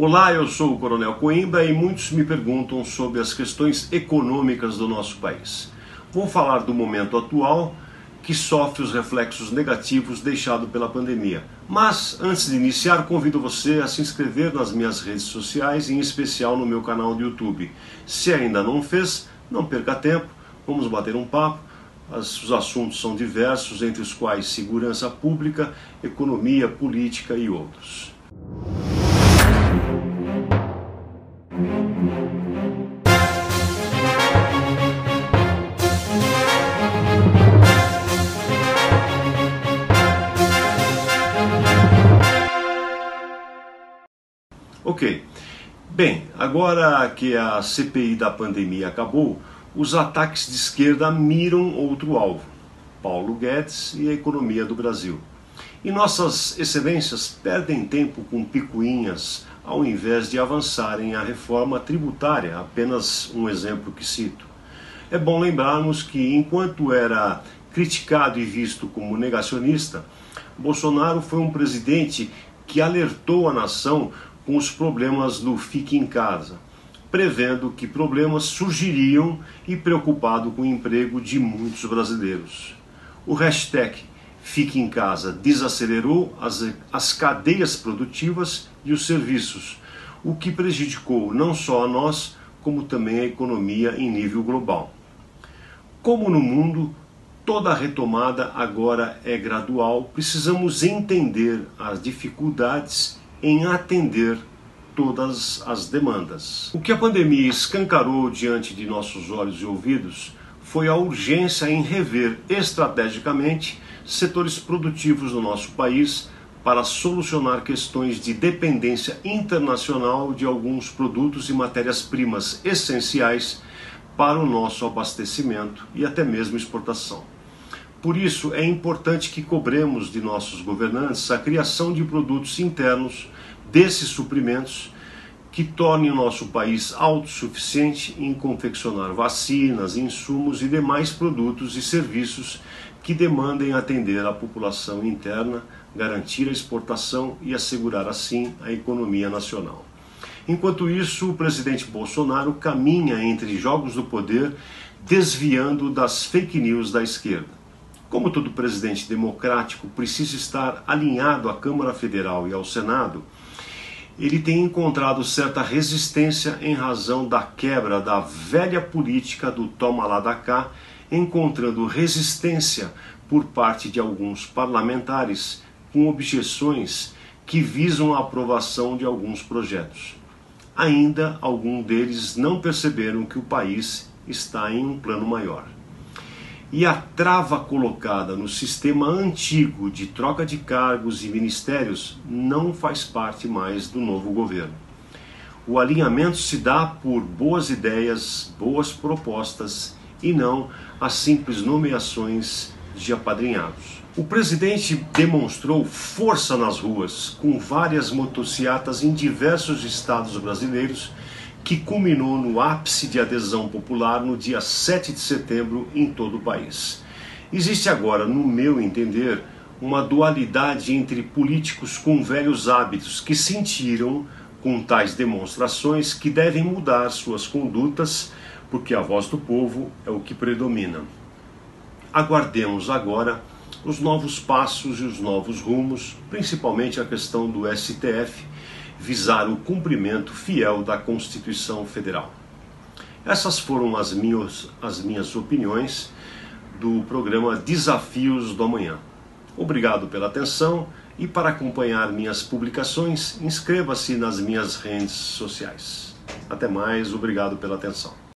Olá, eu sou o Coronel Coimbra e muitos me perguntam sobre as questões econômicas do nosso país. Vou falar do momento atual que sofre os reflexos negativos deixados pela pandemia. Mas, antes de iniciar, convido você a se inscrever nas minhas redes sociais, em especial no meu canal do YouTube. Se ainda não fez, não perca tempo, vamos bater um papo. Os assuntos são diversos, entre os quais segurança pública, economia, política e outros. Ok. Bem, agora que a CPI da pandemia acabou, os ataques de esquerda miram outro alvo: Paulo Guedes e a economia do Brasil. E nossas excelências perdem tempo com picuinhas ao invés de avançarem a reforma tributária, apenas um exemplo que cito. É bom lembrarmos que, enquanto era criticado e visto como negacionista, Bolsonaro foi um presidente que alertou a nação com os problemas do Fique em Casa, prevendo que problemas surgiriam e preocupado com o emprego de muitos brasileiros. O hashtag Fique em Casa desacelerou as, as cadeias produtivas e os serviços, o que prejudicou não só a nós, como também a economia em nível global. Como no mundo, toda retomada agora é gradual, precisamos entender as dificuldades em atender todas as demandas. O que a pandemia escancarou diante de nossos olhos e ouvidos foi a urgência em rever estrategicamente setores produtivos do nosso país para solucionar questões de dependência internacional de alguns produtos e matérias-primas essenciais para o nosso abastecimento e até mesmo exportação. Por isso, é importante que cobremos de nossos governantes a criação de produtos internos desses suprimentos que tornem o nosso país autossuficiente em confeccionar vacinas, insumos e demais produtos e serviços que demandem atender a população interna, garantir a exportação e assegurar assim a economia nacional. Enquanto isso, o presidente Bolsonaro caminha entre jogos do poder, desviando das fake news da esquerda. Como todo presidente democrático precisa estar alinhado à Câmara Federal e ao Senado, ele tem encontrado certa resistência em razão da quebra da velha política do toma lá da cá, encontrando resistência por parte de alguns parlamentares com objeções que visam a aprovação de alguns projetos. Ainda alguns deles não perceberam que o país está em um plano maior e a trava colocada no sistema antigo de troca de cargos e ministérios não faz parte mais do novo governo. O alinhamento se dá por boas ideias, boas propostas e não as simples nomeações de apadrinhados. O presidente demonstrou força nas ruas, com várias motocicletas em diversos estados brasileiros que culminou no ápice de adesão popular no dia 7 de setembro em todo o país. Existe agora, no meu entender, uma dualidade entre políticos com velhos hábitos que sentiram com tais demonstrações que devem mudar suas condutas, porque a voz do povo é o que predomina. Aguardemos agora os novos passos e os novos rumos, principalmente a questão do STF visar o cumprimento fiel da Constituição Federal. Essas foram as minhas, as minhas opiniões do programa Desafios do Amanhã. Obrigado pela atenção e para acompanhar minhas publicações, inscreva-se nas minhas redes sociais. Até mais, obrigado pela atenção.